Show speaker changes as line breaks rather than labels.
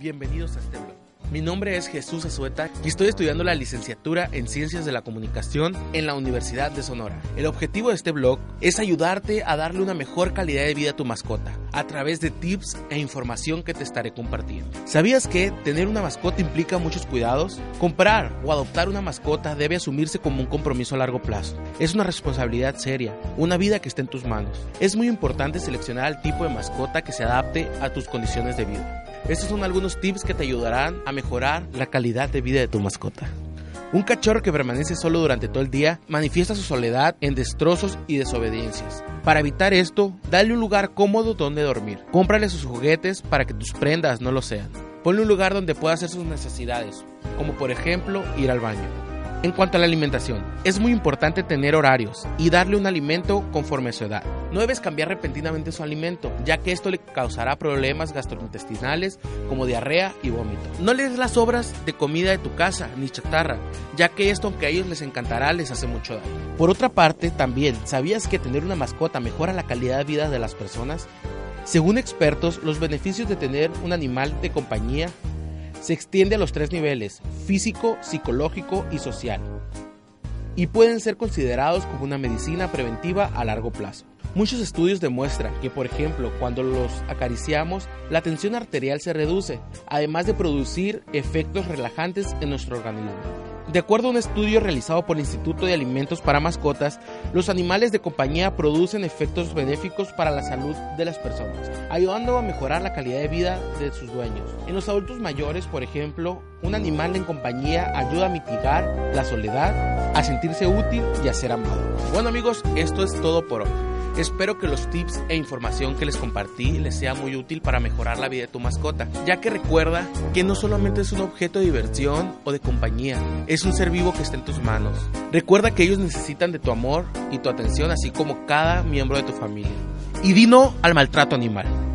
bienvenidos a este blog. Mi nombre es Jesús Azueta y estoy estudiando la licenciatura en Ciencias de la Comunicación en la Universidad de Sonora. El objetivo de este blog es ayudarte a darle una mejor calidad de vida a tu mascota a través de tips e información que te estaré compartiendo. ¿Sabías que tener una mascota implica muchos cuidados? Comprar o adoptar una mascota debe asumirse como un compromiso a largo plazo. Es una responsabilidad seria, una vida que está en tus manos. Es muy importante seleccionar el tipo de mascota que se adapte a tus condiciones de vida. Estos son algunos tips que te ayudarán a mejorar la calidad de vida de tu mascota. Un cachorro que permanece solo durante todo el día manifiesta su soledad en destrozos y desobediencias. Para evitar esto, dale un lugar cómodo donde dormir. Cómprale sus juguetes para que tus prendas no lo sean. Ponle un lugar donde pueda hacer sus necesidades, como por ejemplo ir al baño. En cuanto a la alimentación, es muy importante tener horarios y darle un alimento conforme a su edad. No debes cambiar repentinamente su alimento, ya que esto le causará problemas gastrointestinales como diarrea y vómito. No le des las sobras de comida de tu casa ni chatarra, ya que esto aunque a ellos les encantará les hace mucho daño. Por otra parte, también, ¿sabías que tener una mascota mejora la calidad de vida de las personas? Según expertos, los beneficios de tener un animal de compañía se extiende a los tres niveles, físico, psicológico y social, y pueden ser considerados como una medicina preventiva a largo plazo. Muchos estudios demuestran que, por ejemplo, cuando los acariciamos, la tensión arterial se reduce, además de producir efectos relajantes en nuestro organismo. De acuerdo a un estudio realizado por el Instituto de Alimentos para Mascotas, los animales de compañía producen efectos benéficos para la salud de las personas, ayudando a mejorar la calidad de vida de sus dueños. En los adultos mayores, por ejemplo, un animal en compañía ayuda a mitigar la soledad, a sentirse útil y a ser amado. Bueno amigos, esto es todo por hoy. Espero que los tips e información que les compartí les sea muy útil para mejorar la vida de tu mascota, ya que recuerda que no solamente es un objeto de diversión o de compañía, es un ser vivo que está en tus manos. Recuerda que ellos necesitan de tu amor y tu atención, así como cada miembro de tu familia. Y di no al maltrato animal.